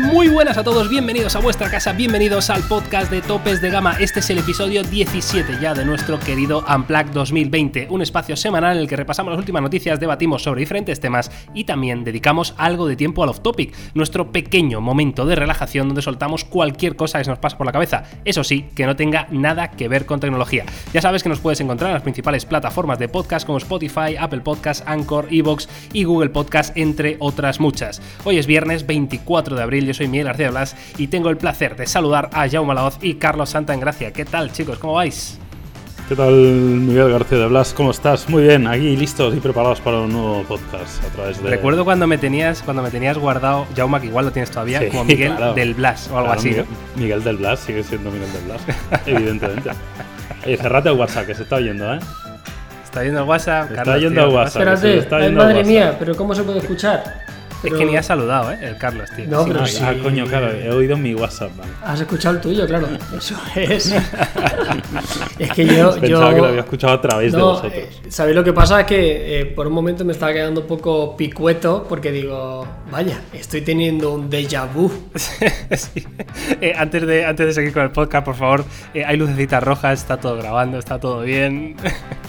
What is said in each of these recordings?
Muy buenas a todos, bienvenidos a vuestra casa, bienvenidos al podcast de Topes de Gama. Este es el episodio 17 ya de nuestro querido Unplugged 2020, un espacio semanal en el que repasamos las últimas noticias, debatimos sobre diferentes temas y también dedicamos algo de tiempo al off-topic, nuestro pequeño momento de relajación donde soltamos cualquier cosa que se nos pase por la cabeza. Eso sí, que no tenga nada que ver con tecnología. Ya sabes que nos puedes encontrar en las principales plataformas de podcast como Spotify, Apple Podcast, Anchor, Evox y Google Podcast, entre otras muchas. Hoy es viernes 24 de abril, yo soy Miguel García Blas y tengo el placer de saludar a Jaume Laoz y Carlos Santa en Gracia. ¿Qué tal, chicos? ¿Cómo vais? ¿Qué tal, Miguel García de Blas? ¿Cómo estás? Muy bien, aquí listos y preparados para un nuevo podcast a través de... Recuerdo cuando me tenías, cuando me tenías guardado, Jaume, que igual lo tienes todavía, como Miguel del Blas o algo así. Miguel, del Blas, sigue siendo Miguel del Blas, evidentemente. Oye, cerrate el WhatsApp, que se está oyendo, ¿eh? Está yendo el WhatsApp. Está yendo el WhatsApp. Espérate, madre mía, pero ¿cómo se puede escuchar? Es que ni ha saludado, ¿eh? El Carlos, tío. No, pero sí. Ah, coño, claro, he oído mi WhatsApp. Has escuchado el tuyo, claro. Eso es. es que yo. Pensaba que lo había escuchado a través de vosotros. Eh, ¿Sabéis lo que pasa? Es que eh, por un momento me estaba quedando un poco picueto porque digo, vaya, estoy teniendo un déjà vu. sí. Eh, antes, de, antes de seguir con el podcast, por favor, hay lucecitas rojas, está todo grabando, está todo bien.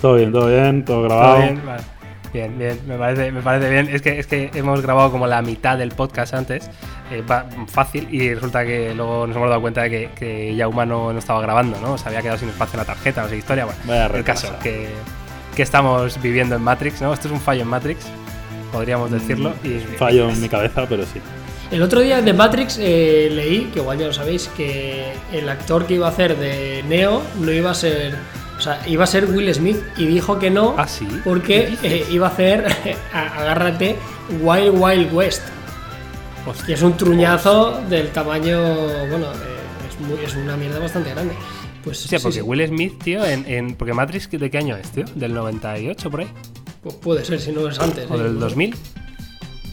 todo bien, todo bien, todo grabado. Todo bien, vale. Bien, bien, me parece, me parece bien. Es que, es que hemos grabado como la mitad del podcast antes, eh, fácil, y resulta que luego nos hemos dado cuenta de que, que ya humano no estaba grabando, ¿no? Se había quedado sin espacio en la tarjeta, no sé historia. Bueno, el caso, que, que, estamos viviendo en Matrix, ¿no? Esto es un fallo en Matrix, podríamos mm, decirlo. Y, fallo en mi cabeza, pero sí. El otro día de Matrix eh, leí, que igual ya lo sabéis, que el actor que iba a hacer de Neo no iba a ser o sea, iba a ser Will Smith y dijo que no. ¿Ah, sí? Porque eh, iba a hacer, agárrate, Wild Wild West. Hostia, es un truñazo del tamaño. Bueno, eh, es, una mierda bastante grande. Pues, Hostia, porque Will Smith, tío, en, porque Matrix, ¿de qué año es, tío? ¿Del 98 por ahí? Pues puede ser, si no es antes. ¿O del 2000?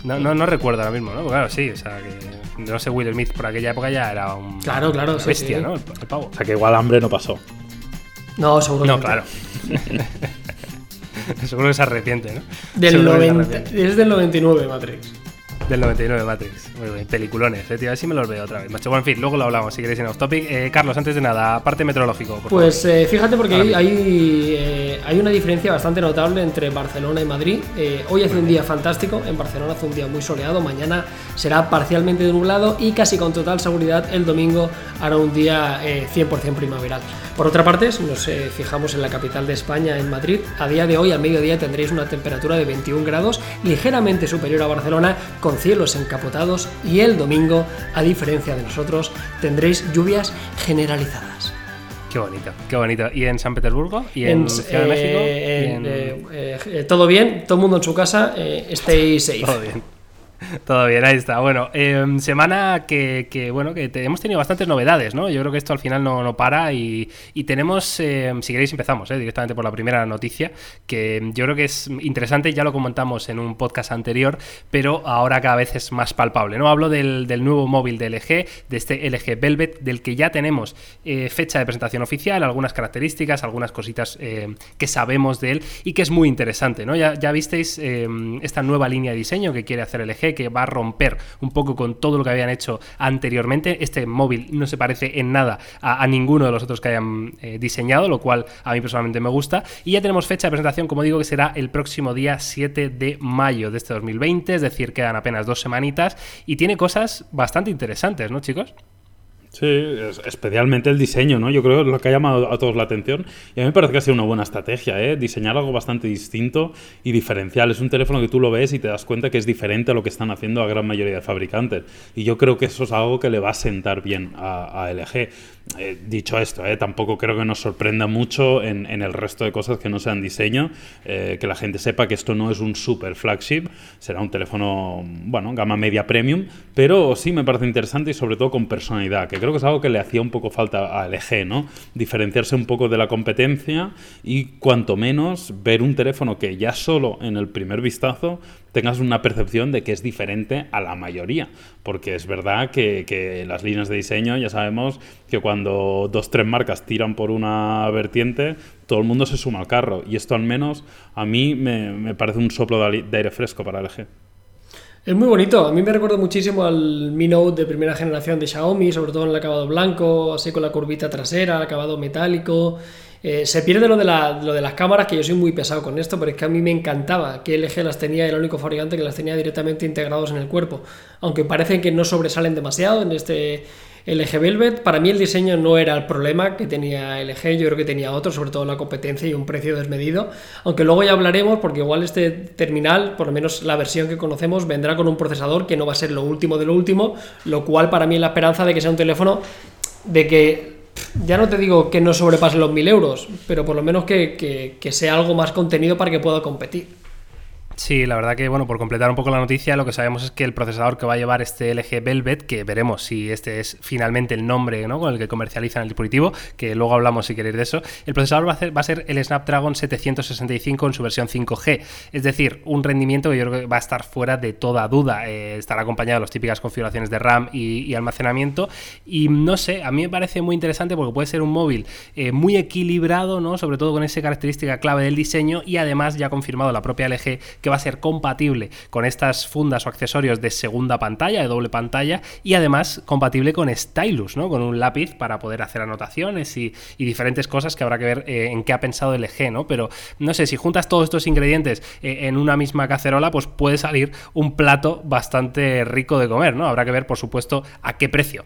No, no, no recuerdo ahora mismo, ¿no? Claro, sí, o sea, que no sé, Will Smith por aquella época ya era un. Claro, claro, bestia, ¿no? el pavo. O sea, que igual hambre no pasó. No, seguro No, claro. seguro que se arrepiente, ¿no? Del 90, es del 99 Matrix. Del 99 Matrix. Muy bien, peliculones, eh, tío. A ver si me los veo otra vez. Macho, bueno, en fin, luego lo hablamos si queréis en off topic. Eh, Carlos, antes de nada, parte meteorológico. pues eh, fíjate, porque hay, hay, hay, una diferencia bastante notable entre Barcelona y Madrid. hoy hace un día fantástico, en Barcelona hace un día muy soleado, mañana será parcialmente nublado y casi con total seguridad el domingo hará un día 100% primaveral. Por otra parte, si nos fijamos en la capital de España, en Madrid, a día de hoy, a mediodía, tendréis una temperatura de 21 grados, ligeramente superior a Barcelona, con cielos encapotados y el domingo, a diferencia de nosotros, tendréis lluvias generalizadas. Qué bonito, qué bonito. ¿Y en San Petersburgo? ¿Y en, Ciudad de México? Eh, eh, eh, todo bien, todo el mundo en su casa, stay safe. Todo bien. Todo bien, ahí está. Bueno, em, semana que, bueno, que hemos tenido bastantes novedades, ¿no? Yo creo que esto al final no, para y, tenemos, em, si queréis empezamos, ¿eh? directamente por la primera noticia, que yo creo que es interesante, ya lo comentamos en un podcast anterior, pero ahora cada vez es más palpable, ¿no? Hablo del, nuevo móvil de LG, de este LG Velvet, del que ya tenemos eh, fecha de presentación oficial, algunas características, algunas cositas em, que sabemos de él y que es muy interesante, ¿no? Ya, ya visteis esta nueva línea de diseño que quiere hacer LG, que va a romper un poco con todo lo que habían hecho anteriormente. Este móvil no se parece en nada a, ninguno de los otros que hayan eh, diseñado, lo cual a mí personalmente me gusta. Y ya tenemos fecha de presentación, como digo, que será el próximo día 7 de mayo de este 2020, es decir, quedan apenas dos semanitas y tiene cosas bastante interesantes, ¿no, chicos? Sí, especialmente el diseño, ¿no? Yo creo que lo que ha llamado a todos la atención y a mí me parece que ha sido una buena estrategia, ¿eh? Diseñar algo bastante distinto y diferencial. Es un teléfono que tú lo ves y te das cuenta que es diferente a lo que están haciendo la gran mayoría de fabricantes. Y yo creo que eso es algo que le va a sentar bien a, LG. Eh, dicho esto, ¿eh? tampoco creo que nos sorprenda mucho en, el resto de cosas que no sean diseño, eh, que la gente sepa que esto no es un super flagship, será un teléfono, bueno, gama media premium, pero sí me parece interesante y sobre todo con personalidad, que creo que es algo que le hacía un poco falta a LG, ¿no? Diferenciarse un poco de la competencia y cuanto menos ver un teléfono que ya solo en el primer vistazo tengas una percepción de que es diferente a la mayoría. Porque es verdad que, las líneas de diseño ya sabemos que cuando dos, tres marcas tiran por una vertiente, todo el mundo se suma al carro. Y esto al menos a mí me, parece un soplo de aire fresco para LG. Es muy bonito, a mí me recuerda muchísimo al Mi Note de primera generación de Xiaomi, sobre todo en el acabado blanco, así con la curvita trasera, acabado metálico. Eh, se pierde lo de, lo de las cámaras, que yo soy muy pesado con esto, pero es que a mí me encantaba que LG las tenía, el único fabricante que las tenía directamente integrados en el cuerpo. Aunque parecen que no sobresalen demasiado en este LG Velvet. Para mí el diseño no era el problema que tenía LG, yo creo que tenía otro, sobre todo la competencia y un precio desmedido. Aunque luego ya hablaremos, porque igual este terminal, por lo menos la versión que conocemos, vendrá con un procesador que no va a ser lo último de lo último, lo cual para mí es la esperanza de que sea un teléfono de que ya no te digo que no sobrepase los 1000 euros, pero por lo menos que, que sea algo más contenido para que pueda competir. Sí, la verdad que, bueno, por completar un poco la noticia, lo que sabemos es que el procesador que va a llevar este LG Velvet, que veremos si este es finalmente el nombre con el que comercializan el dispositivo, que luego hablamos si queréis de eso, el procesador va a, va a ser el Snapdragon 765 en su versión 5G, es decir, un rendimiento que yo creo que va a estar fuera de toda duda, eh, estará acompañado de las típicas configuraciones de RAM y, almacenamiento, y no sé, a mí me parece muy interesante porque puede ser un móvil eh, muy equilibrado, ¿no? sobre todo con esa característica clave del diseño, y además ya ha confirmado la propia LG que va a ser compatible con estas fundas o accesorios de segunda pantalla, de doble pantalla, y además compatible con stylus, ¿no? Con un lápiz para poder hacer anotaciones y, diferentes cosas que habrá que ver eh, en qué ha pensado el LG, ¿no? Pero no sé, si juntas todos estos ingredientes eh, en una misma cacerola, pues puede salir un plato bastante rico de comer, ¿no? Habrá que ver, por supuesto, a qué precio.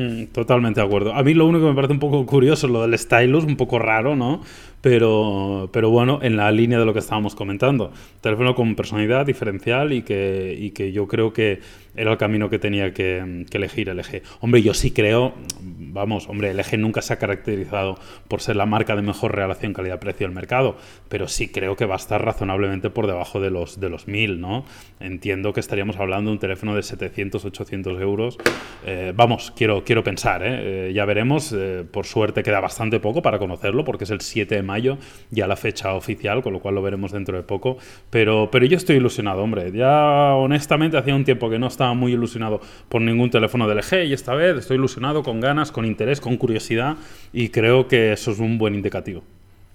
Mm, totalmente de acuerdo. A mí lo único que me parece un poco curioso es lo del stylus, un poco raro, ¿no? pero, pero bueno, en la línea de lo que estábamos comentando. Teléfono con personalidad diferencial y que, y que yo creo que era el camino que tenía que, elegir LG. Hombre, yo sí creo, vamos, hombre, LG nunca se ha caracterizado por ser la marca de mejor relación calidad-precio del mercado, pero sí creo que va a estar razonablemente por debajo de los, de los 1000, ¿no? Entiendo que estaríamos hablando de un teléfono de 700, 800 euros. Eh, vamos, quiero, quiero pensar, ¿eh? Eh, ya veremos. por suerte queda bastante poco para conocerlo, porque es el 7 de mayo, ya la fecha oficial, con lo cual lo veremos dentro de poco. Pero, pero yo estoy ilusionado, hombre. Ya honestamente hacía un tiempo que no estaba muy ilusionado por ningún teléfono de LG y esta vez estoy ilusionado con ganas, con interés, con curiosidad y creo que eso es un buen indicativo.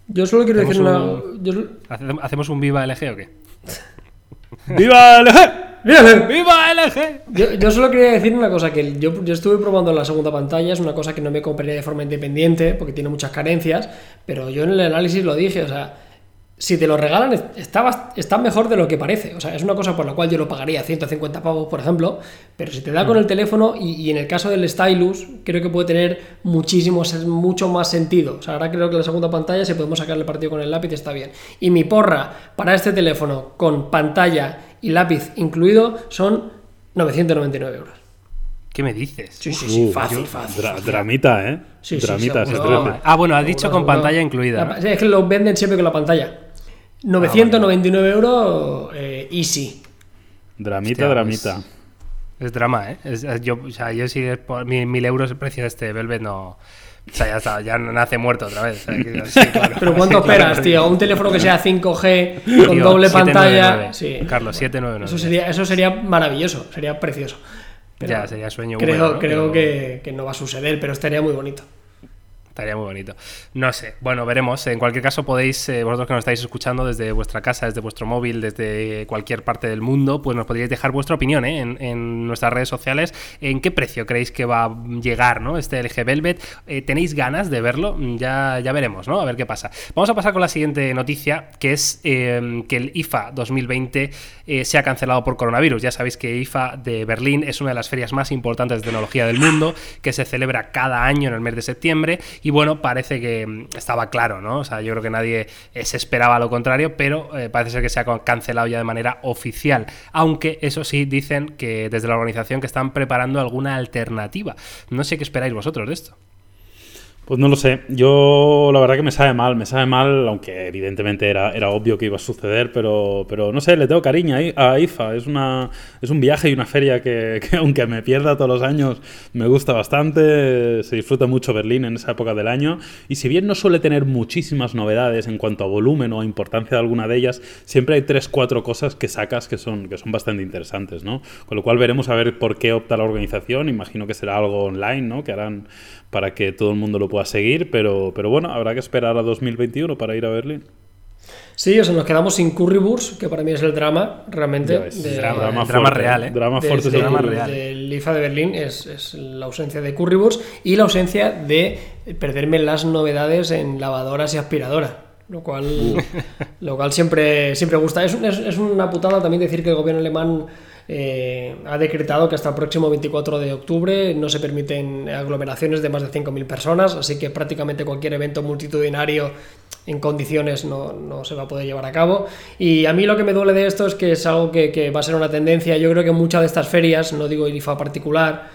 Yo solo quiero decir una... ¿Hacemos un viva LG o qué? ¡Viva LG! ¡Viva LG! Yo, solo quería decir una cosa, que yo, yo, estuve probando la segunda pantalla, es una cosa que no me compraría de forma independiente, porque tiene muchas carencias, pero yo en el análisis lo dije, o sea, si te lo regalan, está, está, mejor de lo que parece. O sea, es una cosa por la cual yo lo pagaría 150 pavos, por ejemplo, pero si te da con el teléfono y, en el caso del stylus, creo que puede tener muchísimo, mucho más sentido. O sea, ahora creo que la segunda pantalla, si podemos sacarle partido con el lápiz, está bien. Y mi porra para este teléfono con pantalla y lápiz incluido son 999 euros. ¿Qué me dices? Sí, sí, sí, fácil, fácil, Dramita, ¿eh? Sí, dramita, sí, Ah, bueno, has dicho con pantalla incluida. Es que lo venden siempre con la pantalla. 999 ah, euros eh, easy. Dramita, dramita. Es, drama, ¿eh? yo, o sea, yo si es por mil, euros el precio de este Velvet no... O sea, ya está, ya nace muerto otra vez. Pero ¿cuánto esperas, tío? Un teléfono que sea 5G con doble pantalla. Sí. Carlos, 799. Eso sería, eso sería maravilloso, sería precioso. ya, sería sueño Creo, creo que, que, no va a suceder, pero estaría muy bonito. Estaría muy bonito. No sé, bueno, veremos. En cualquier caso, podéis, eh, vosotros que nos estáis escuchando desde vuestra casa, desde vuestro móvil, desde cualquier parte del mundo, pues nos podríais dejar vuestra opinión ¿eh? en, nuestras redes sociales. ¿En qué precio creéis que va a llegar ¿no? este LG Velvet? Eh, ¿Tenéis ganas de verlo? Ya, ya veremos, ¿no? A ver qué pasa. Vamos a pasar con la siguiente noticia, que es que el IFA 2020 se ha cancelado por coronavirus. Ya sabéis que IFA de Berlín es una de las ferias más importantes de tecnología del mundo, que se celebra cada año en el mes de septiembre y bueno, parece que mm, estaba claro, ¿no? O sea, yo creo que nadie eh, se esperaba lo contrario, pero eh, parece ser que se ha cancelado ya de manera oficial. Aunque eso sí, dicen que desde la organización que están preparando alguna alternativa. No sé qué esperáis vosotros de esto. Pues no lo sé. Yo la verdad que me sabe mal, me sabe mal, aunque evidentemente era, era obvio que iba a suceder, pero, pero no sé, le tengo cariño a IFA. Es, una, es un viaje y una feria que, aunque me pierda todos los años, me gusta bastante. Se disfruta mucho Berlín en esa época del año. Y si bien no suele tener muchísimas novedades en cuanto a volumen o importancia de alguna de ellas, siempre hay tres, cuatro cosas que sacas que son, que son bastante interesantes, ¿no? Con lo cual veremos a ver por qué opta la organización. Imagino que será algo online, ¿no? Que harán para que todo el mundo lo pueda seguir, pero, pero bueno, habrá que esperar a 2021 para ir a Berlín. Sí, o sea, nos quedamos sin Currywurst, que para mí es el drama, realmente. Ves, de- drama, drama, drama fuerte, real, ¿eh? Drama de- fuerte es el drama real. del IFA de Berlín es, es la ausencia de Currywurst y la ausencia de perderme las novedades en lavadoras y aspiradoras. Lo cual, lo cual siempre, siempre gusta. Es, es- es una putada también decir que el gobierno alemán eh, ha decretado que hasta el próximo 24 de octubre no se permiten aglomeraciones de más de 5.000 personas, así que prácticamente cualquier evento multitudinario en condiciones no, no se va a poder llevar a cabo. Y a mí lo que me duele de esto es que es algo que, que va a ser una tendencia. Yo creo que muchas de estas ferias, no digo IFA particular,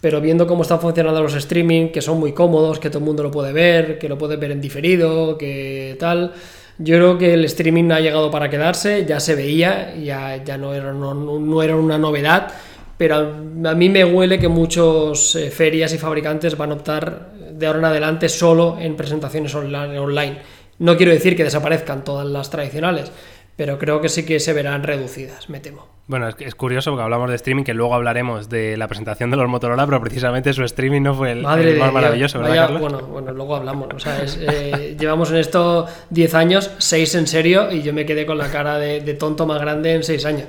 pero viendo cómo están funcionando los streaming, que son muy cómodos, que todo el mundo lo puede ver, que lo puede ver en diferido, que tal. Yo creo que el streaming ha llegado para quedarse, ya se veía, ya, ya no, era, no, no era una novedad, pero a, a mí me huele que muchos eh, ferias y fabricantes van a optar de ahora en adelante solo en presentaciones online. No quiero decir que desaparezcan todas las tradicionales, pero creo que sí que se verán reducidas, me temo. Bueno, es, es curioso porque hablamos de streaming, que luego hablaremos de la presentación de los Motorola, pero precisamente su streaming no fue el, Madre el de más maravilloso, ¿verdad, vaya- Carlos? Bueno, bueno, luego hablamos. O sea, es, eh, llevamos en esto 10 años, 6 en serio, y yo me quedé con la cara de, de tonto más grande en 6 años.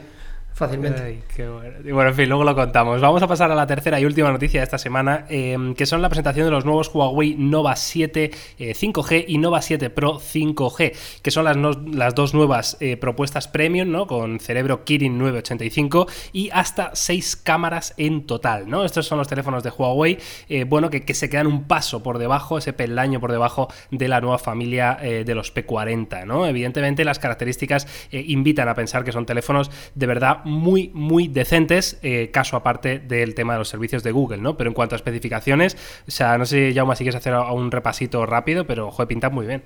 Fácilmente. Bueno. Y bueno, en fin, luego lo contamos. Vamos a pasar a la tercera y última noticia de esta semana, eh, que son la presentación de los nuevos Huawei Nova 7 eh, 5G y Nova 7 Pro 5G, que son las, las dos nuevas eh, propuestas premium, ¿no? Con cerebro Kirin 985 y hasta 6 cámaras en total, ¿no? Estos son los teléfonos de Huawei, eh, bueno, que, que se quedan un paso por debajo, ese peldaño por debajo de la nueva familia eh, de los P40, ¿no? Evidentemente las características invitan a pensar que son teléfonos de verdad muy, muy decentes, eh, caso aparte del tema de los servicios de Google, ¿no? Pero en cuanto a especificaciones, o sea, no sé, Jaume, si quieres hacer un repasito rápido, pero, joder, pintan muy bien.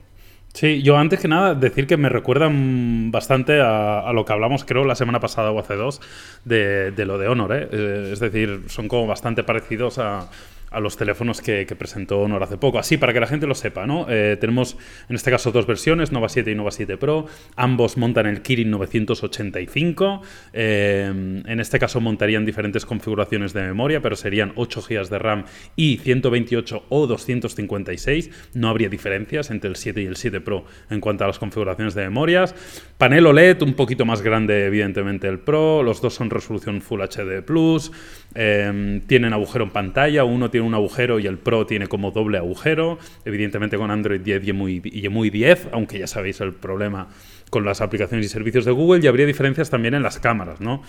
Sí, yo antes que nada decir que me recuerdan bastante a, a lo que hablamos, creo, la semana pasada o hace dos, de, de lo de Honor. ¿eh? Eh, Es decir, son como bastante parecidos a, a los teléfonos que, presentó Honor hace poco. Así, para que la gente lo sepa, ¿no? Eh, tenemos en este caso dos versiones, Nova 7 y Nova 7 Pro. Ambos montan el Kirin 985. Eh, en este caso montarían diferentes configuraciones de memoria, pero serían 8 GB de RAM y 128 o 256. No habría diferencias entre el 7 y el 7 Pro en cuanto a las configuraciones de memorias. Panel OLED, un poquito más grande, evidentemente, el Pro. Los dos son resolución Full HD Plus. Eh, tienen agujero en pantalla. Uno tiene un agujero y el Pro tiene como doble agujero. Evidentemente con Android 10 y EMUI, y EMUI 10, aunque ya sabéis el problema con las aplicaciones y servicios de Google. Y habría diferencias también en las cámaras, ¿no?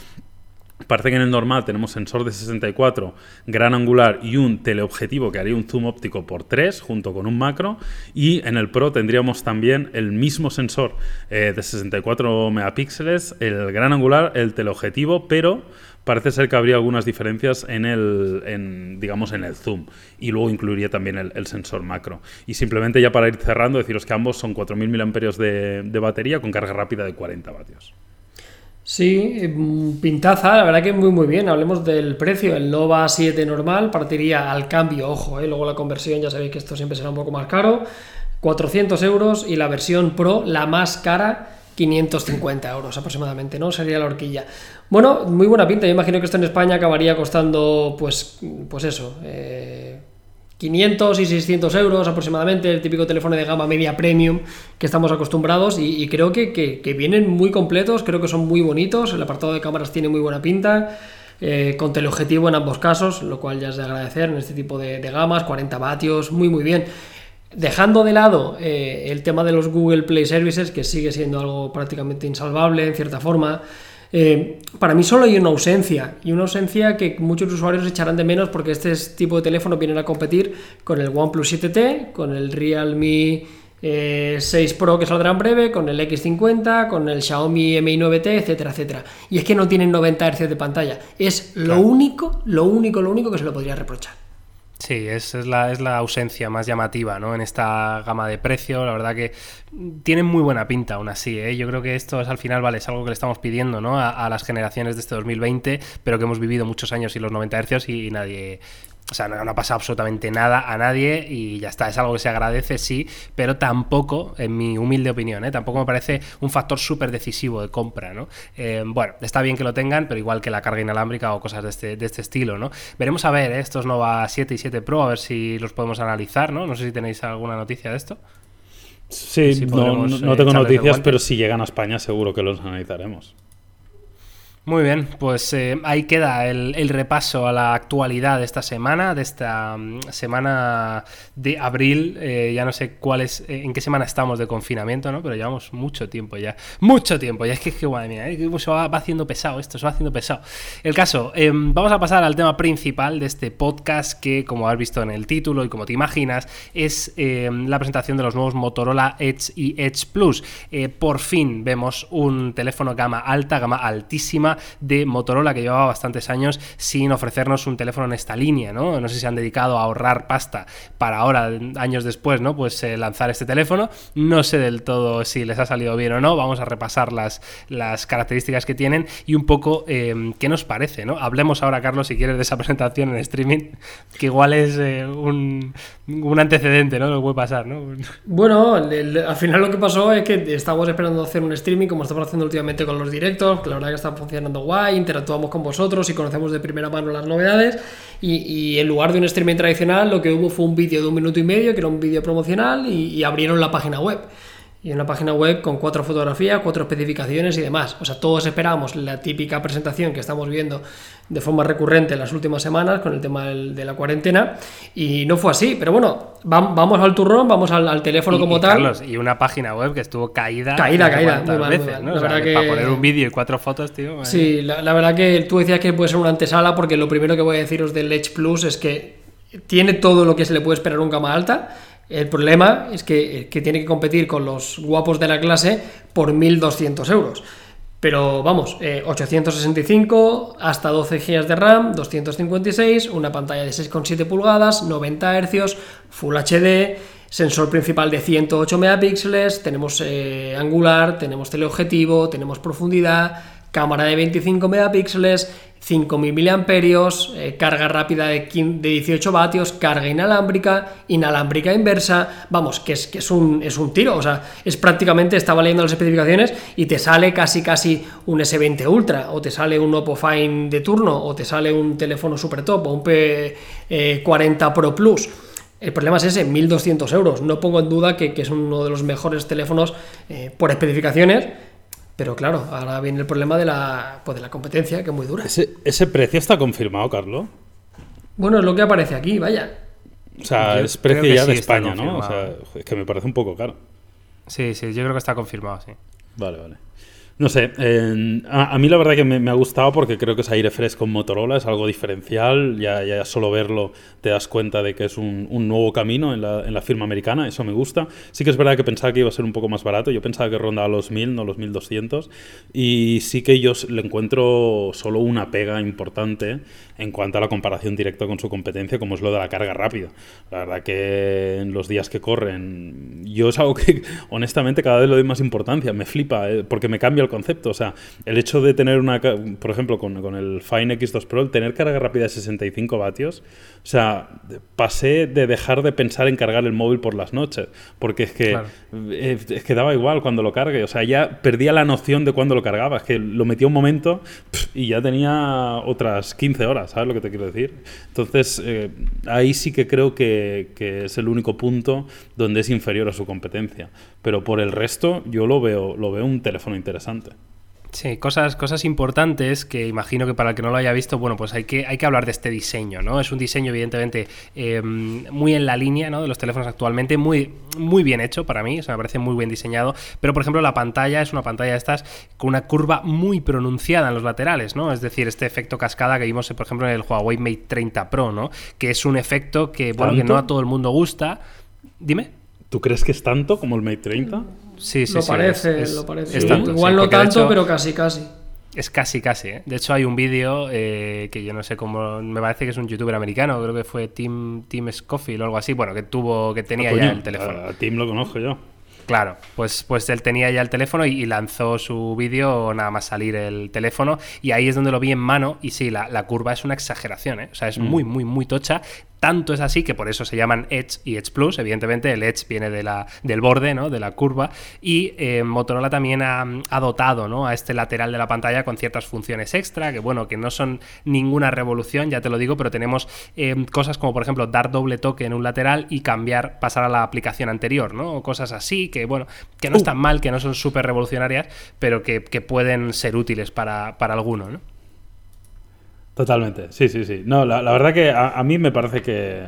Parece que en el normal tenemos sensor de 64, gran angular y un teleobjetivo que haría un zoom óptico por 3 junto con un macro. Y en el Pro tendríamos también el mismo sensor eh, de 64 megapíxeles, el gran angular, el teleobjetivo, pero parece ser que habría algunas diferencias en el, digamos, en el zoom. Y luego incluiría también el, el sensor macro. Y simplemente ya para ir cerrando, deciros que ambos son 4.000 mAh de, de batería con carga rápida de 40 vatios. Sí, mm, pintaza, la verdad que muy muy bien. Hablemos del precio. El Nova 7 normal partiría al cambio, ojo, eh, luego la conversión, ya sabéis que esto siempre será un poco más caro. 400 euros y la versión Pro, la más cara, 550 euros aproximadamente, ¿no? Sería la horquilla. Bueno, muy buena pinta. Yo imagino que esto en España acabaría costando, pues, pues eso, eh, 500 y 600 euros aproximadamente, el típico teléfono de gama media premium que estamos acostumbrados y, creo que, que- vienen muy completos, creo que son muy bonitos, el apartado de cámaras tiene muy buena pinta, eh, con teleobjetivo en ambos casos, lo cual ya es de agradecer en este tipo de gamas, 40 vatios, muy muy bien. Dejando de lado eh, el tema de los Google Play Services, que sigue siendo algo prácticamente insalvable en cierta forma, eh, para mí solo hay una ausencia, y una ausencia que muchos usuarios echarán de menos porque este tipo de teléfono vienen a competir con el OnePlus 7T, con el Realme eh, 6 Pro que saldrá en breve, con el X50, con el Xiaomi Mi 9T, etcétera, etcétera. Y es que no tienen 90 Hz de pantalla. Es lo único, lo único, lo único que se lo podría reprochar. Sí, es, es la, es la ausencia más llamativa ¿no? en esta gama de precio. La verdad que tienen muy buena pinta aún así. ¿eh? Yo creo que esto es al final, vale, es algo que le estamos pidiendo ¿no? a, las generaciones de este 2020, pero que hemos vivido muchos años y los 90 Hz y nadie, o sea, no, no ha pasado absolutamente nada a nadie y ya está. Es algo que se agradece, sí, pero tampoco, en mi humilde opinión, ¿eh? tampoco me parece un factor súper decisivo de compra, ¿no? Eh, bueno, está bien que lo tengan, pero igual que la carga inalámbrica o cosas de este, de este estilo, ¿no? Veremos a ver ¿eh? estos Nova 7 y 7 Pro, a ver si los podemos analizar, ¿no? No sé si tenéis alguna noticia de esto. Sí, no, no, tengo noticias, pero si llegan a España seguro que los analizaremos. Muy bien, pues eh, ahí queda el, repaso a la actualidad de esta semana, de esta mm, semana de abril. Eh, ya no sé cuál es, eh, en qué semana estamos de confinamiento, ¿no? Pero llevamos mucho tiempo ya. Mucho tiempo, ya es que, es que madre mía, se va, haciendo pesado esto, se va haciendo pesado. El caso, vamos a pasar al tema principal de este podcast, que como has visto en el título y como te imaginas, es la presentación de los nuevos Motorola Edge y Edge Plus. por fin vemos un teléfono gama alta, gama altísima de Motorola que llevaba bastantes años sin ofrecernos un teléfono en esta línea, ¿no? No sé si se han dedicado a ahorrar pasta para ahora, años después, ¿no? Pues eh, lanzar este teléfono. No sé del todo si les ha salido bien o no. Vamos a repasar las, las características que tienen y un poco em, qué nos parece, ¿no? Hablemos ahora, Carlos, si quieres, de esa presentación en streaming, que igual es eh, un, un, antecedente, ¿no? Lo que puede pasar, ¿no? Bueno, al final lo que pasó es que estábamos esperando hacer un streaming como estamos haciendo últimamente con los directos, que la verdad que está funcionando guay, interactuamos con vosotros y conocemos de primera mano las novedades. Y, en lugar de un streaming tradicional, lo que hubo fue un vídeo de un minuto y medio, que era un vídeo promocional, y abrieron la página web y una página web con cuatro fotografías, cuatro especificaciones y demás. O sea, todos esperamos la típica presentación que estamos viendo de forma recurrente en las últimas semanas con el tema de la cuarentena y no fue así. Pero bueno, vamos al turrón, vamos al, teléfono como tal. Carlos, y una página web que estuvo caída. Caída, caída. veces, ¿no? Para poner un vídeo y cuatro fotos, tío. Sí, la, la verdad que tú decías que puede ser una antesala porque lo primero que voy a deciros del Edge Plus es que tiene todo lo que se le puede esperar a un gama alta el problema es que, tiene que competir con los guapos de la clase por 1.200 euros. Pero vamos, 865 eh, hasta 12 GB de RAM, 256, una pantalla de 6,7 pulgadas, 90 Hz, Full HD, sensor principal de 108 megapíxeles, tenemos eh, angular, tenemos teleobjetivo, tenemos profundidad, cámara de 25 megapíxeles, 5.000 miliamperios, eh, carga rápida de, 18 vatios, carga inalámbrica, inalámbrica inversa, vamos, que es, que es, un, es un tiro, o sea, es prácticamente, estaba leyendo las especificaciones y te sale casi casi un S20 Ultra, o te sale un Oppo Fine de turno, o te sale un teléfono super top, o un P40 Pro Plus. El problema es ese, 1.200 euros. No pongo en duda que, es uno de los mejores teléfonos eh, por especificaciones, pero claro, ahora viene el problema de la, pues de la competencia, que es muy dura. ¿Ese, precio está confirmado, Carlos? Bueno, es lo que aparece aquí, vaya. O sea, es precio ya de España, ¿no? O sea, es que me parece un poco caro. Sí, sí, yo creo que está confirmado, sí. Vale, vale. No sé, a, mí la verdad que me, ha gustado porque creo que es aire fresco en Motorola, es algo diferencial, ya, ya solo verlo te das cuenta de que es un, nuevo camino en la, en la, firma americana, eso me gusta. Sí que es verdad que pensaba que iba a ser un poco más barato, yo pensaba que rondaba los 1000, no los 1200, y sí que yo le encuentro solo una pega importante en cuanto a la comparación directa con su competencia, como es lo de la carga rápida. La verdad que en los días que corren, yo es algo que honestamente cada vez le doy más importancia, me flipa, eh, porque me cambia el concepto. O sea, el hecho de tener una, por ejemplo, con, con el Fine X2 Pro, el tener carga rápida de 65 vatios, o sea, pasé de dejar de pensar en cargar el móvil por las noches, porque es que, eh, es que daba igual cuando lo cargue. O sea, ya perdía la noción de cuándo lo cargaba. Es que lo metía un momento y ya tenía otras 15 horas, ¿sabes lo que te quiero decir? Entonces, eh, ahí sí que creo que, que es el único punto donde es inferior a su competencia. Pero por el resto, yo lo veo, lo veo un teléfono interesante. Sí, cosas, cosas importantes que imagino que para el que no lo haya visto, bueno, pues hay que, hay que hablar de este diseño, ¿no? Es un diseño, evidentemente, em, muy en la línea ¿no? de los teléfonos actualmente, muy, muy bien hecho para mí, o sea, me parece muy bien diseñado, pero por ejemplo la pantalla es una pantalla de estas con una curva muy pronunciada en los laterales, ¿no? Es decir, este efecto cascada que vimos, por ejemplo, en el Huawei Mate 30 Pro, ¿no? Que es un efecto que, bueno, que no a todo el mundo gusta. Dime. ¿Tú crees que es tanto como el Mate 30? Sí, sí, lo Parece, lo parece, Igual no tanto, pero casi, casi. Es casi, casi. ¿eh? De hecho, hay un vídeo eh, que yo no sé cómo. Me parece que es un youtuber americano, creo que fue Tim, Tim Scofield o algo así. Bueno, que tuvo, que tenía ah, ya el teléfono. A, Tim lo conozco yo. Claro, pues, pues él tenía ya el teléfono y, lanzó su vídeo nada más salir el teléfono. Y ahí es donde lo vi en mano. Y sí, la, curva es una exageración, ¿eh? O sea, es mm. muy, muy, muy tocha Tanto es así que por eso se llaman Edge y Edge Plus. Evidentemente, el Edge viene de la, del borde, ¿no? De la curva. Y eh, Motorola también ha, dotado, ¿no? A este lateral de la pantalla con ciertas funciones extra, que bueno, que no son ninguna revolución, ya te lo digo, pero tenemos eh, cosas como, por ejemplo, dar doble toque en un lateral y cambiar, pasar a la aplicación anterior, ¿no? O cosas así, que bueno, que no uh. están mal, que no son súper revolucionarias, pero que, pueden ser útiles para, para alguno, ¿no? Totalmente, sí, sí, sí. No, la, verdad que a, mí me parece que,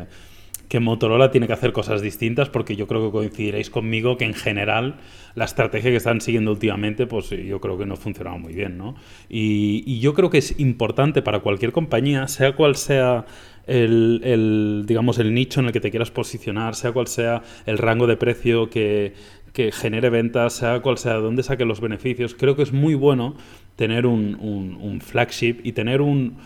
que, Motorola tiene que hacer cosas distintas porque yo creo que coincidiréis conmigo que en general la estrategia que están siguiendo últimamente, pues yo creo que no funcionaba muy bien, ¿no? Y, yo creo que es importante para cualquier compañía, sea cual sea el, el, digamos, el nicho en el que te quieras posicionar, sea cual sea el rango de precio que, que genere ventas, sea cual sea, dónde saque los beneficios. Creo que es muy bueno tener un, un, flagship y tener un,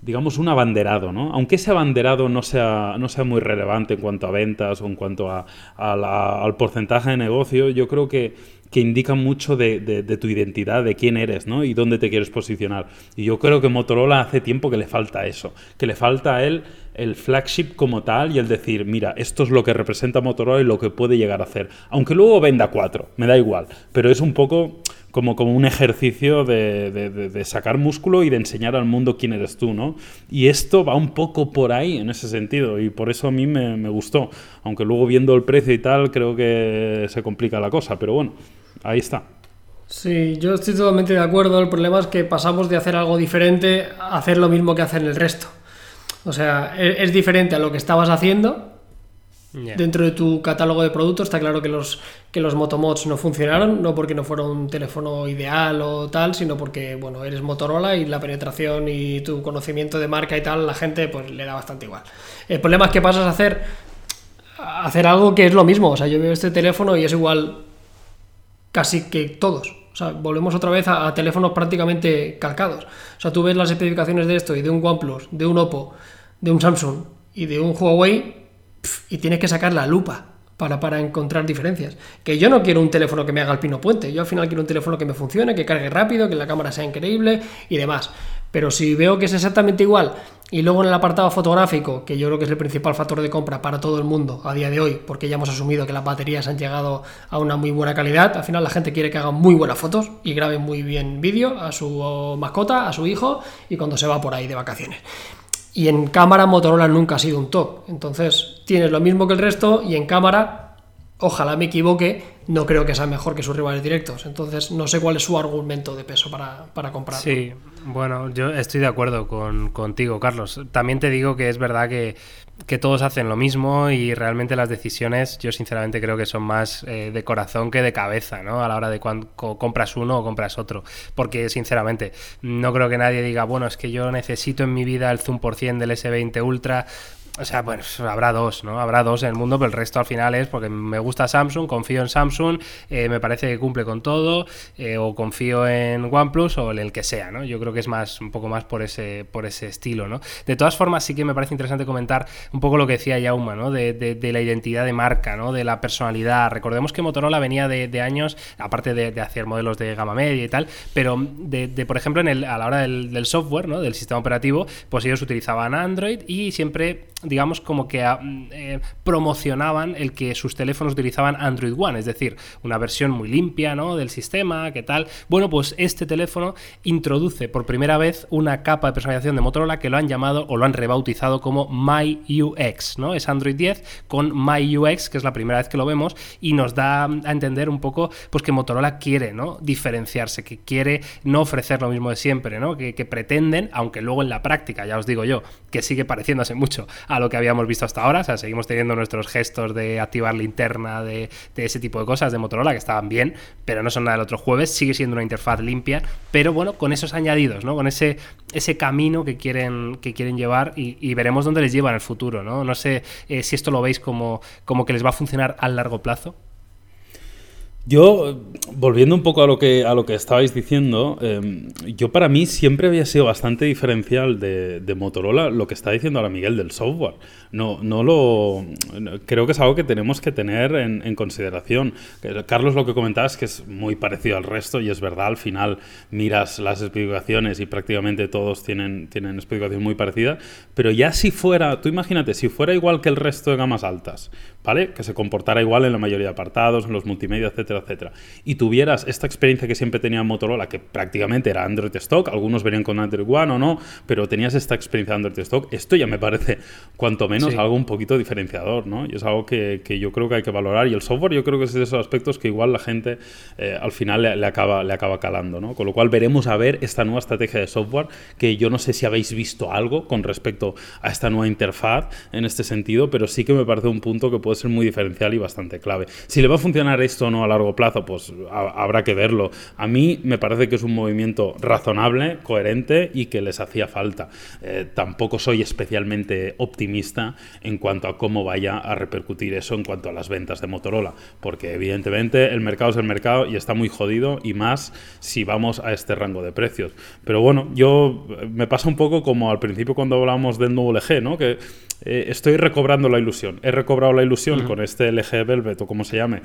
digamos, un abanderado, ¿no? Aunque ese abanderado no sea, no sea muy relevante en cuanto a ventas o en cuanto a, al porcentaje de negocio, yo creo que, que indica mucho de, de, tu identidad, de quién eres, ¿no? Y dónde te quieres posicionar. Y yo creo que Motorola hace tiempo que le falta eso, que le falta a él el flagship como tal y el decir, mira, esto es lo que representa Motorola y lo que puede llegar a hacer. Aunque luego venda cuatro, me da igual, pero es un poco como, como un ejercicio de, sacar músculo y de enseñar al mundo quién eres tú, ¿no? Y esto va un poco por ahí en ese sentido y por eso a mí me gustó, aunque luego viendo el precio y tal creo que se complica la cosa, pero bueno, ahí está. Sí, yo estoy totalmente de acuerdo. El problema es que pasamos de hacer algo diferente a hacer lo mismo que hacen el resto. O sea, e-, es, diferente a lo que estabas haciendo dentro de tu catálogo de productos. Está claro que los, que los Motomods no funcionaron, no porque no fuera un teléfono ideal o tal, sino porque, bueno, eres Motorola y la penetración y tu conocimiento de marca y tal, la gente pues le da bastante igual. El problema es que pasas a hacer, a hacer algo que es lo mismo. O sea, yo veo este teléfono y es igual casi que todos. Sea, volvemos otra vez a, a, teléfonos prácticamente calcados. O sea, tú ves las especificaciones de esto y de un OnePlus, de un Oppo, de un Samsung y de un Huawei y tienes que sacar la lupa para, para, encontrar diferencias. Que yo no quiero un teléfono que me haga el pino puente, yo al final quiero un teléfono que me funcione, que cargue rápido, que la cámara sea increíble y demás. Pero si veo que es exactamente igual y luego en el apartado fotográfico, que yo creo que es el principal factor de compra para todo el mundo a día de hoy, porque ya hemos asumido que las baterías han llegado a una muy buena calidad, al final la gente quiere que hagan muy buenas fotos y graben muy bien vídeo a su mascota, a su hijo y cuando se va por ahí de vacaciones. Y en cámara Motorola nunca ha sido un top. Entonces tienes lo mismo que el resto y en cámara, ojalá me equivoque, no creo que sea mejor que sus rivales directos. Entonces no sé cuál es su argumento de peso para, para comprar. Sí, bueno, yo estoy de acuerdo con, contigo, Carlos. También te digo que es verdad que, todos hacen lo mismo y realmente las decisiones yo sinceramente creo que son más eh, de corazón que de cabeza, ¿no? A la hora de cuando compras uno o compras otro. Porque sinceramente no creo que nadie diga, bueno, es que yo necesito en mi vida el zoom por cien del S20 Ultra o sea, bueno, habrá dos, ¿no? Habrá dos en el mundo, pero el resto al final es porque me gusta Samsung, confío en Samsung, eh, me parece que cumple con todo, eh, o confío en OnePlus o en el que sea, ¿no? Yo creo que es más, un poco más por ese, por ese estilo, ¿no? De todas formas, sí que me parece interesante comentar un poco lo que decía Yauma, ¿no? De, de, la identidad de marca, ¿no? De la personalidad. Recordemos que Motorola venía de, años, aparte de, hacer modelos de gama media y tal, pero de, por ejemplo, en el, a la hora del software, ¿no? Del sistema operativo, pues ellos utilizaban Android y siempre digamos, como que ah, mm, eh, promocionaban el que sus teléfonos utilizaban Android One, es decir, una versión muy limpia, ¿no? Del sistema, ¿qué tal? Bueno, pues este teléfono introduce por primera vez una capa de personalización de Motorola que lo han llamado o lo han rebautizado como MyUX, ¿no? Es Android 10 con MyUX, que es la primera vez que lo vemos, y nos da a entender un poco, pues que Motorola quiere, ¿no? Diferenciarse, que quiere no ofrecer lo mismo de siempre, ¿no? Que, que pretenden, aunque luego en la práctica, ya os digo yo, que sigue pareciéndose mucho a lo que habíamos visto hasta ahora. O sea, seguimos teniendo nuestros gestos de activar linterna, de, ese tipo de cosas de Motorola que estaban bien, pero no son nada del otro jueves. Sigue siendo una interfaz limpia, pero bueno, con esos añadidos, ¿no? Con ese, camino que quieren, que quieren llevar y, veremos dónde les lleva en el futuro, ¿no? No sé eh, si esto lo veis como que les va a funcionar a largo plazo. Yo, volviendo un poco a lo que, a lo que estabais diciendo, em, yo para mí siempre había sido bastante diferencial de, Motorola lo que está diciendo ahora Miguel del software. No, no lo. Creo que es algo que tenemos que tener en, consideración. Carlos, lo que comentaba es que es muy parecido al resto y es verdad, al final miras las especificaciones y prácticamente todos tienen, tienen muy parecida, pero ya si fuera, tú imagínate, si fuera igual que el resto de gamas altas, ¿vale? Que se comportara igual en la mayoría de apartados, en los multimedia, etcétera, etcétera, y tuvieras esta experiencia que siempre tenía Motorola, que prácticamente era Android Stock, algunos venían con Android One o no, pero tenías esta experiencia de Android Stock, esto ya me parece cuanto menos algo un poquito diferenciador, ¿no? Y es algo que, que, yo creo que hay que valorar, y el software yo creo que es de esos aspectos que igual la gente eh, al final le, acaba, le acaba calando, ¿no? Con lo cual veremos a ver esta nueva estrategia de software, que yo no sé si habéis visto algo con respecto a esta nueva interfaz en este sentido, pero sí que me parece un punto que puede ser muy diferencial y bastante clave. Si le va a funcionar esto o no a largo plazo, pues habrá que verlo. A mí me parece que es un movimiento razonable, coherente y que les hacía falta. Eh, tampoco soy especialmente optimista en cuanto a cómo vaya a repercutir eso en cuanto a las ventas de Motorola, porque evidentemente el mercado es el mercado y está muy jodido y más si vamos a este rango de precios. Pero bueno, yo me pasa un poco como al principio cuando hablábamos del nuevo LG, ¿no? Que eh, estoy recobrando la ilusión. He recobrado la ilusión con este LG Velvet o como se llame.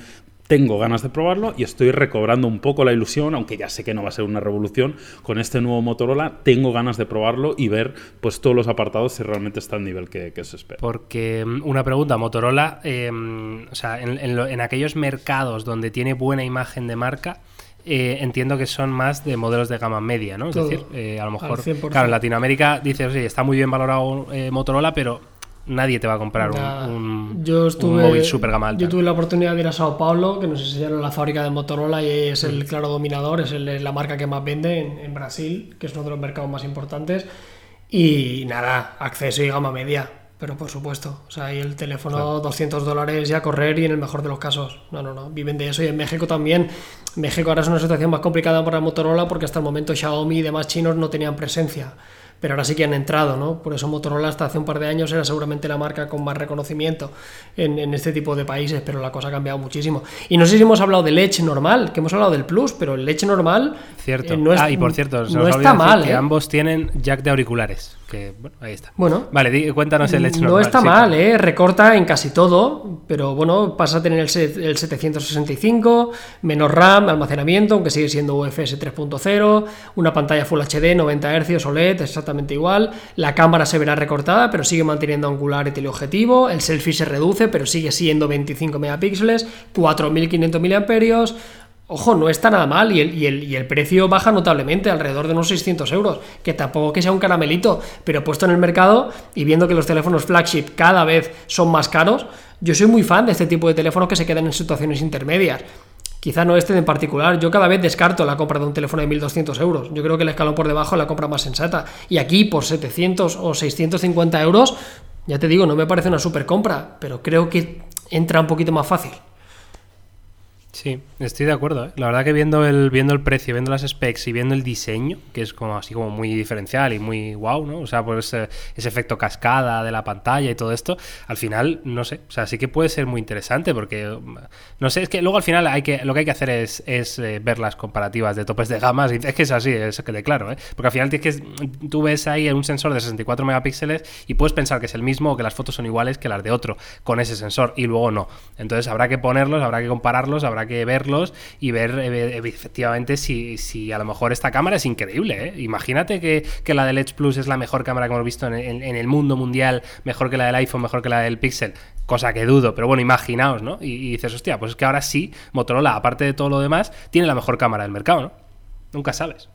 Tengo ganas de probarlo y estoy recobrando un poco la ilusión, aunque ya sé que no va a ser una revolución, con este nuevo Motorola tengo ganas de probarlo y ver pues todos los apartados si realmente está al nivel que, se espera. Porque mm, una pregunta, Motorola, em, o sea, en, aquellos mercados donde tiene buena imagen de marca, eh, entiendo que son más de modelos de gama media, ¿no? Es decir, eh, a lo mejor, claro, en Latinoamérica dices, oye, está muy bien valorado Motorola, pero nadie te va a comprar un, yo estuve, móvil super gama alta. Yo tuve la oportunidad de ir a Sao Paulo, que nos enseñaron la fábrica de Motorola y es el claro dominador, es la marca que más vende en, Brasil, que es uno de los mercados más importantes. Y nada, acceso y gama media, pero por supuesto. O sea, ahí el teléfono 200 dólares ya a correr y en el mejor de los casos. No, no, no, viven de eso y en México también. México ahora es una situación más complicada para Motorola porque hasta el momento Xiaomi y demás chinos no tenían presencia pero ahora sí que han entrado, ¿no? Por eso Motorola hasta hace un par de años era seguramente la marca con más reconocimiento en, este tipo de países, pero la cosa ha cambiado muchísimo. Y no sé si hemos hablado del Edge normal, que hemos hablado del Plus, pero el Edge normal Cierto. Eh, no ah, y por cierto, no está mal, que ¿eh? ambos tienen jack de auriculares bueno, ahí está. Bueno, vale, cuéntanos el hecho. No está mal, ¿eh? recorta en casi todo, pero bueno, pasa a tener el, 765, menos RAM, almacenamiento, aunque sigue siendo UFS 3.0, una pantalla Full HD, 90 Hz, OLED, exactamente igual, la cámara se verá recortada, pero sigue manteniendo angular y teleobjetivo, el selfie se reduce, pero sigue siendo 25 megapíxeles, 4500 mAh, Ojo, no está nada mal y el, precio baja notablemente, alrededor de unos 600 euros, que tampoco que sea un caramelito, pero puesto en el mercado y viendo que los teléfonos flagship cada vez son más caros, yo soy muy fan de este tipo de teléfonos que se quedan en situaciones intermedias. Quizá no este en particular, yo cada vez descarto la compra de un teléfono de 1200 euros. Yo creo que el escalón por debajo es la compra más sensata. Y aquí por 700 o 650 euros, ya te digo, no me parece una super compra, pero creo que entra un poquito más fácil. Sí, estoy de acuerdo. ¿eh? La verdad que viendo el, viendo el precio, viendo las specs y viendo el diseño, que es como así como muy diferencial y muy wow, ¿no? O sea, pues ese, efecto cascada de la pantalla y todo esto, al final, no sé, o sea, sí que puede ser muy interesante porque, no sé, es que luego al final hay que, lo que hay que hacer es, es eh, ver las comparativas de topes de gamas y es que es así, es que claro, ¿eh? Porque al final tienes que, tú ves ahí un sensor de 64 megapíxeles y puedes pensar que es el mismo o que las fotos son iguales que las de otro con ese sensor y luego no. Entonces habrá que ponerlos, habrá que compararlos, habrá que verlos y ver eh, efectivamente si, si, a lo mejor esta cámara es increíble. ¿eh? Imagínate que, que, la del Edge Plus es la mejor cámara que hemos visto en, en, el mundo mundial, mejor que la del iPhone, mejor que la del Pixel cosa que dudo, pero bueno, imaginaos, ¿no? Y, y, dices, hostia, pues es que ahora sí, Motorola, aparte de todo lo demás, tiene la mejor cámara del mercado, ¿no? Nunca sabes.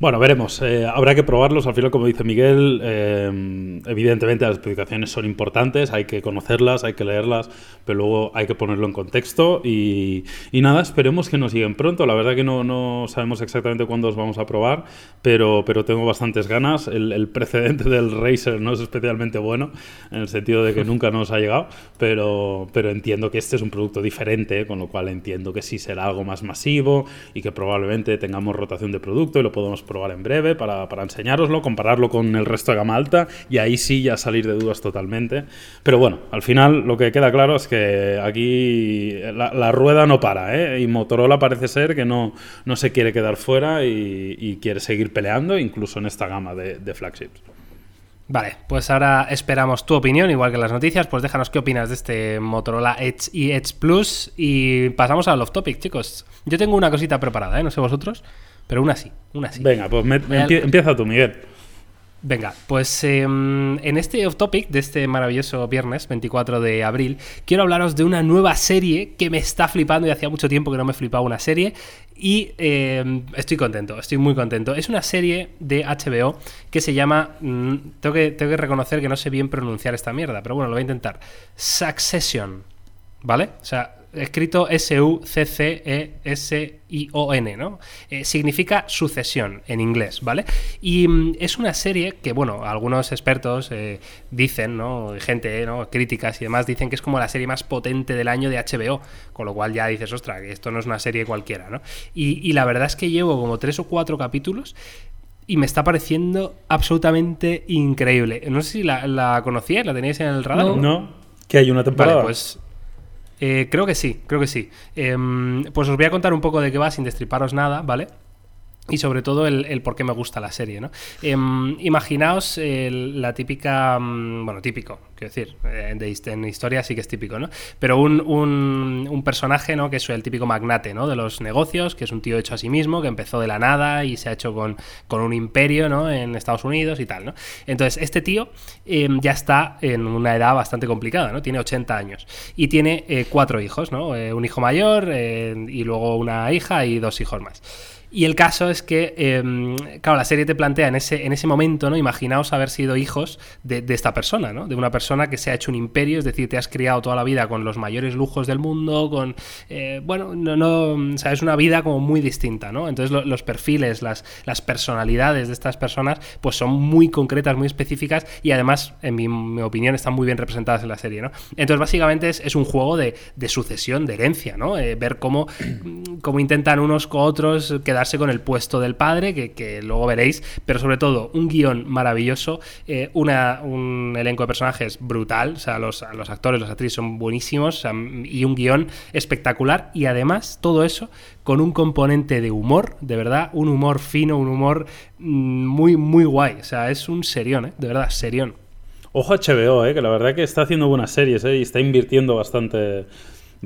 Bueno, veremos. Eh, habrá que probarlos. Al final, como dice Miguel, eh, evidentemente las especificaciones son importantes, hay que conocerlas, hay que leerlas, pero luego hay que ponerlo en contexto. Y, nada, esperemos que nos lleguen pronto. La verdad que no, sabemos exactamente cuándo os vamos a probar, pero, pero tengo bastantes ganas. El, precedente del Razer no es especialmente bueno, en el sentido de que nunca nos ha llegado, pero, pero entiendo que este es un producto diferente, con lo cual entiendo que sí será algo más masivo y que probablemente tengamos rotación de producto y lo podemos probar en breve para, para enseñároslo, compararlo con el resto de gama alta y ahí sí ya salir de dudas totalmente. Pero bueno, al final lo que queda claro es que aquí la, rueda no para, ¿eh? Y Motorola parece ser que no, no se quiere quedar fuera y, quiere seguir peleando, incluso en esta gama de, de flagships. Vale, pues ahora esperamos tu opinión, igual que las noticias. Pues déjanos qué opinas de este Motorola Edge y Edge Plus. Y pasamos al off topic, chicos. Yo tengo una cosita preparada, ¿eh? no sé vosotros, pero una sí, una sí. Venga, pues empieza tú, Miguel. Venga, pues em, en este off topic de este maravilloso viernes 24 de abril, quiero hablaros de una nueva serie que me está flipando y hacía mucho tiempo que no me flipaba una serie y em, estoy contento, estoy muy contento. Es una serie de HBO que se llama, mm, tengo, que, tengo que reconocer que no sé bien pronunciar esta mierda, pero bueno, lo voy a intentar. Succession, ¿vale? O sea, escrito S-U-C-C-E-S-I-O-N, ¿no? Eh, significa sucesión en inglés, ¿vale? Y mm, es una serie que, bueno, algunos expertos eh, dicen, ¿no? Gente, ¿no? Críticas y demás dicen que es como la serie más potente del año de HBO, con lo cual ya dices, ostras, que esto no es una serie cualquiera, ¿no? Y, la verdad es que llevo como tres o cuatro capítulos y me está pareciendo absolutamente increíble. No sé si la, la conocíais, la teníais en el radar. No, no. que hay una temporada. Vale, pues eh, creo que sí, creo que sí. Em, pues os voy a contar un poco de qué va sin destriparos nada, ¿vale? Y sobre todo el, por qué me gusta la serie. ¿no? Em, imaginaos la típica, mm, bueno, típico, quiero decir, eh, en historia sí que es típico, ¿no? Pero un, un, personaje, ¿no? Que es el típico magnate, ¿no? De los negocios, que es un tío hecho a sí mismo, que empezó de la nada y se ha hecho con, con un imperio, ¿no? En Estados Unidos y tal, ¿no? Entonces, este tío em, ya está en una edad bastante complicada, ¿no? Tiene 80 años y tiene eh, cuatro hijos, ¿no? Eh, un hijo mayor y luego una hija y dos hijos más. Y el caso es que, em, claro, la serie te plantea en ese, en ese momento, ¿no? Imaginaos haber sido hijos de, esta persona, ¿no? De una persona que se ha hecho un imperio, es decir, te has criado toda la vida con los mayores lujos del mundo, con. Eh, bueno, no, no. O sea, es una vida como muy distinta, ¿no? Entonces, los perfiles, las, las personalidades de estas personas, pues son muy concretas, muy específicas y además, en mi, opinión, están muy bien representadas en la serie, ¿no? Entonces, básicamente es, un juego de, sucesión, de herencia, ¿no? Eh, ver cómo, cómo intentan unos con otros quedar con el puesto del padre, que, luego veréis, pero sobre todo un guion maravilloso, eh, una, un elenco de personajes brutal, o sea, los, los actores, los actrices son buenísimos, y un guion espectacular, y además todo eso con un componente de humor, de verdad, un humor fino, un humor mm, muy, muy guay, o sea, es un serión, ¿eh? de verdad, serión. Ojo HBO, ¿eh? que la verdad que está haciendo buenas series ¿eh? y está invirtiendo bastante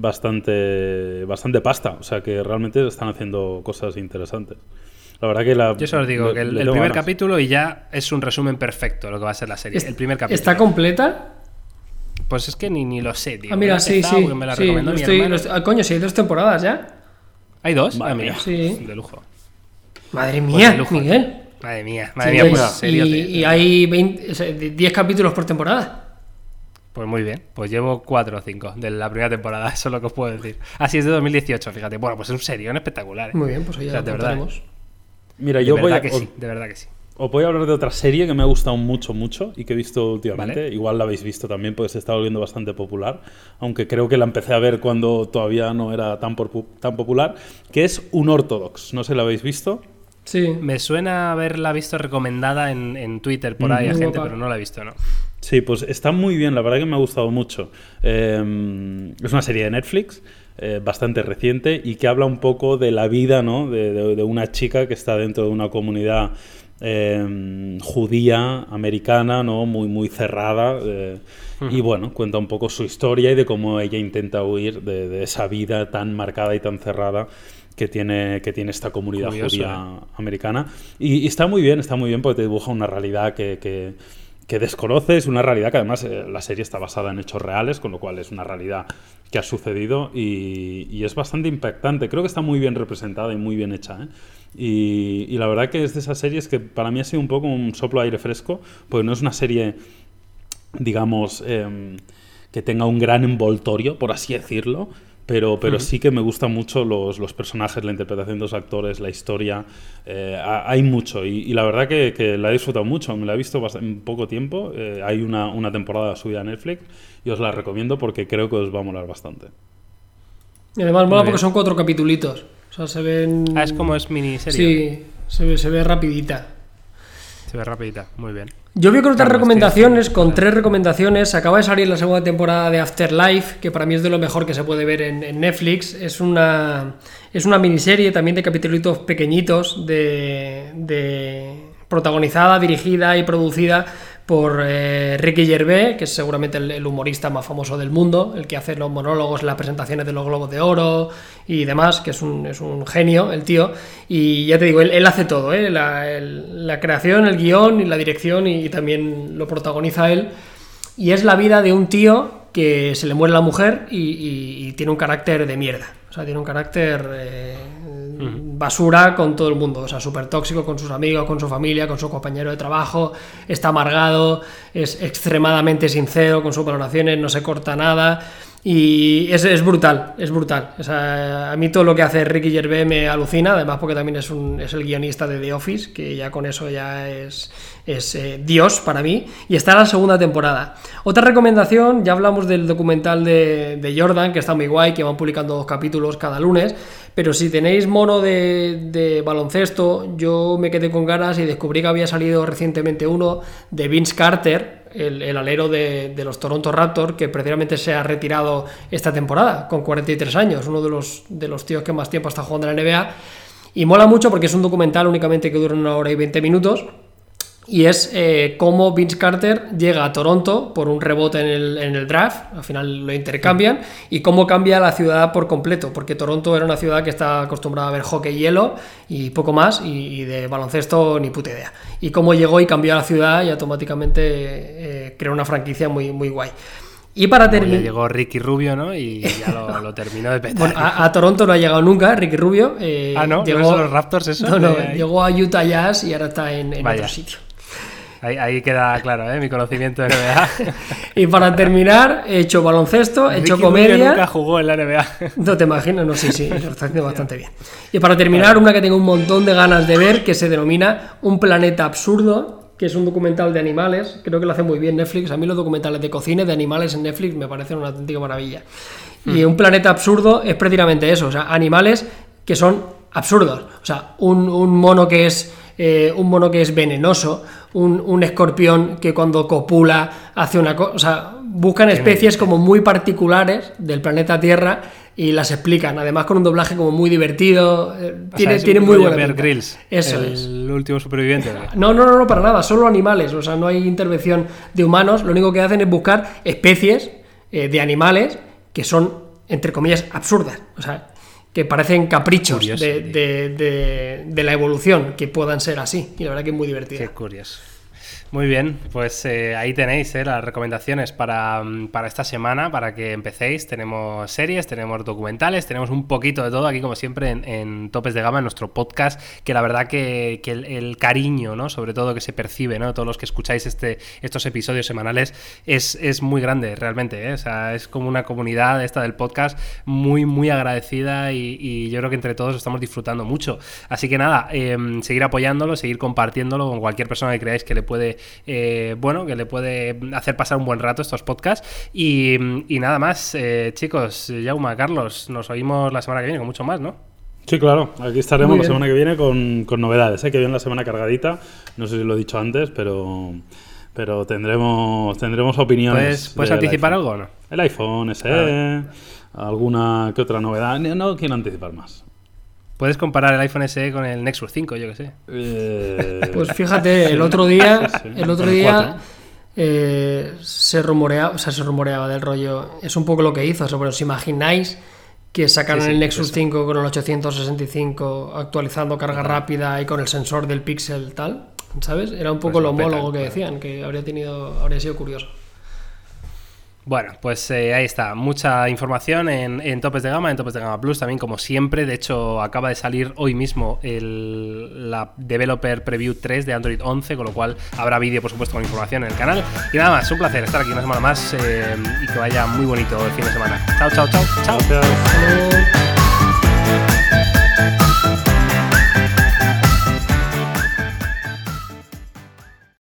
bastante, bastante pasta. O sea que realmente están haciendo cosas interesantes. La verdad que la. Yo solo digo que el, primer capítulo y ya es un resumen perfecto lo que va a ser la serie. el primer capítulo. ¿Está completa? Pues es que ni, ni lo sé, tío. Ah, mira, sí, sí. Me la sí ah, coño, si hay dos temporadas ya. ¿Hay dos? ah, mira. Sí. De lujo. Madre pues mía, Miguel. Madre mía, madre mía, pues, y, y, hay 10 capítulos por temporada. Pues muy bien, pues llevo 4 o 5 de la primera temporada, eso es lo que os puedo decir. Así es de 2018, fíjate. Bueno, pues es un serio, es espectacular. ¿eh? Muy bien, pues ya de verdad. Mira, yo voy a... que sí, de verdad que sí. Os voy a hablar de otra serie que me ha gustado mucho, mucho y que he visto últimamente. Igual la habéis visto también porque se está volviendo bastante popular, aunque creo que la empecé a ver cuando todavía no era tan, tan popular, que es Un Ortodox. No sé, ¿la habéis visto? Sí. Me suena haberla visto recomendada en, Twitter por ahí a gente, pero no la he visto, ¿no? Sí, pues está muy bien, la verdad que me ha gustado mucho. Em, es una serie de Netflix. Eh, bastante reciente y que habla un poco de la vida ¿no? de, una chica que está dentro de una comunidad em, judía, americana, ¿no? muy, muy cerrada. Eh, y bueno, cuenta un poco su historia y de cómo ella intenta huir de, esa vida tan marcada y tan cerrada que tiene, que tiene esta comunidad judía ¿eh? americana. Y, está muy bien, está muy bien porque te dibuja una realidad que que desconoces, una realidad que además eh, la serie está basada en hechos reales, con lo cual es una realidad que ha sucedido y, es bastante impactante. Creo que está muy bien representada y muy bien hecha. ¿eh? Y, la verdad que es de esas series que para mí ha sido un poco un soplo de aire fresco, porque no es una serie, digamos, em, que tenga un gran envoltorio, por así decirlo, pero, pero sí que me gustan mucho los, los, personajes, la interpretación de los actores, la historia. Eh, hay mucho y, la verdad que, que, la he disfrutado mucho. Me la he visto en poco tiempo. Eh, hay una, una, temporada subida a Netflix y os la recomiendo porque creo que os va a molar bastante. Y además mola porque son cuatro capitulitos. O sea, se ven. Ah, es como es miniserie. Sí. Se ve, se ve rapidita. Se ve rapidita, muy bien. Yo veo con otras recomendaciones, con tres recomendaciones. Acaba de salir la segunda temporada de Afterlife, que para mí es de lo mejor que se puede ver en, en Netflix. Es una, es una miniserie también de capítulos pequeñitos, de, de- protagonizada, dirigida y producida por eh, Ricky Gervais, que es seguramente el, el humorista más famoso del mundo, el que hace los monólogos, las presentaciones de los Globos de Oro y demás, que es un, es un genio el tío. Y ya te digo, él, él hace todo, ¿eh? la, el- la creación, el guion y la dirección y, y también lo protagoniza él. Y es la vida de un tío que se le muere la mujer y, y- y tiene un carácter de mierda. O sea, tiene un carácter eh, basura con todo el mundo. O sea, súper tóxico con sus amigos, con su familia, con su compañero de trabajo. Está amargado, es extremadamente sincero con sus valoraciones, no se corta nada. Y es, es brutal, es brutal. O sea, a mí todo lo que hace Ricky Gervais me alucina, además porque también es, un, es el guionista de The Office, que ya con eso ya es, es eh, Dios para mí. Y está la segunda temporada. Otra recomendación, ya hablamos del documental de, de Jordan, que está muy guay, que van publicando dos capítulos cada lunes. Pero si tenéis mono de, de baloncesto, yo me quedé con ganas y descubrí que había salido recientemente uno de Vince Carter, el, alero de, de los Toronto Raptors, que precisamente se ha retirado esta temporada con 43 años, uno de los, de los tíos que más tiempo está jugando en la NBA. Y mola mucho porque es un documental únicamente que dura una hora y 20 minutos. Y es eh, cómo Vince Carter llega a Toronto por un rebote en el, en el draft, al final lo intercambian, y cómo cambia la ciudad por completo, porque Toronto era una ciudad que está acostumbrada a ver hockey y hielo y poco más, y, y de baloncesto ni puta idea. Y cómo llegó y cambió la ciudad y automáticamente eh, creó una franquicia muy, muy guay. Y para terminar... llegó Ricky Rubio, ¿no? Y ya lo, lo terminó de petar. Bueno, a, a Toronto no ha llegado nunca, Ricky Rubio. eh, ah, ¿no? llegó, ¿No son los Raptors eso? No, no, llegó a Utah Jazz y ahora está en, otro sitio. Ahí, ahí queda claro, ¿eh? Mi conocimiento de NBA. Y para terminar, he hecho baloncesto, he hecho Ricky comedia. nunca jugó en la NBA. No te imaginas, no, sí, sí, lo está haciendo bastante bien. Y para terminar, una que tengo un montón de ganas de ver, que se denomina Un planeta absurdo, que es un documental de animales. Creo que lo hace muy bien Netflix. A mí los documentales de cocina de animales en Netflix me parecen una auténtica maravilla. Y Un planeta absurdo es precisamente eso, o sea, animales que son absurdos. O sea, un, un mono que es eh, un mono que es venenoso, un, un escorpión que cuando copula hace una cosa. O sea, buscan especies como muy particulares del planeta Tierra y las explican. Además, con un doblaje como muy divertido. eh, sea, tiene tiene muy buena Bear pinta. Grylls, Eso el es. último superviviente. ¿no? No, no, no, no, para nada, solo animales, o sea, no hay intervención de humanos, lo único que hacen es buscar especies eh, de animales que son, entre comillas, absurdas, o sea, que parecen caprichos Curioso, de, de- de- de la evolución, que puedan ser así, y la verdad que es muy divertida. Qué curioso. Muy bien, pues eh, ahí tenéis eh, las recomendaciones para, mm, para esta semana, para que empecéis. Tenemos series, tenemos documentales, tenemos un poquito de todo aquí, como siempre, en, Topes de Gama, en nuestro podcast, que la verdad que, el, cariño, ¿no? sobre todo que se percibe, ¿no? todos los que escucháis este, estos episodios semanales, es, es muy grande, realmente. ¿eh? O sea, es como una comunidad esta del podcast muy, muy agradecida y, y yo creo que entre todos estamos disfrutando mucho. Así que nada, eh, seguir apoyándolo, seguir compartiéndolo con cualquier persona que creáis que le puede, eh, bueno, que le puede hacer pasar un buen rato estos podcasts. Y, y nada más, eh, chicos, Jauma, Carlos, nos oímos la semana que viene con mucho más, ¿no? Sí, claro. Aquí estaremos la semana que viene con, con novedades. ¿eh? Que viene la semana cargadita. No sé si lo he dicho antes, pero, pero tendremos, tendremos opiniones. ¿Puedes, ¿puedes del anticipar algo o no? El iPhone SE, alguna que otra novedad. No, no quiero anticipar más. Puedes comparar el iPhone SE con el Nexus 5, yo que sé. Eh, Pues fíjate, el otro día, Sí, el otro El día eh, se rumoreaba, o sea, se rumoreaba del rollo, es un poco lo que hizo, pero ¿os imagináis que sacaron Sí, sí, el Nexus eso. 5 con el 865 actualizando carga rápida y con el sensor del Pixel tal? ¿Sabes? Era un poco Pues lo homólogo que claro. decían, que habría tenido, habría sido curioso. Bueno, pues eh, ahí está, mucha información en, en Topes de Gama, en Topes de Gama Plus también, como siempre. De hecho, acaba de salir hoy mismo el, la Developer Preview 3 de Android 11, con lo cual habrá vídeo, por supuesto, con información en el canal. Y nada más, un placer estar aquí una semana más eh, y que vaya muy bonito el fin de semana. Chao, chao, chao, chao.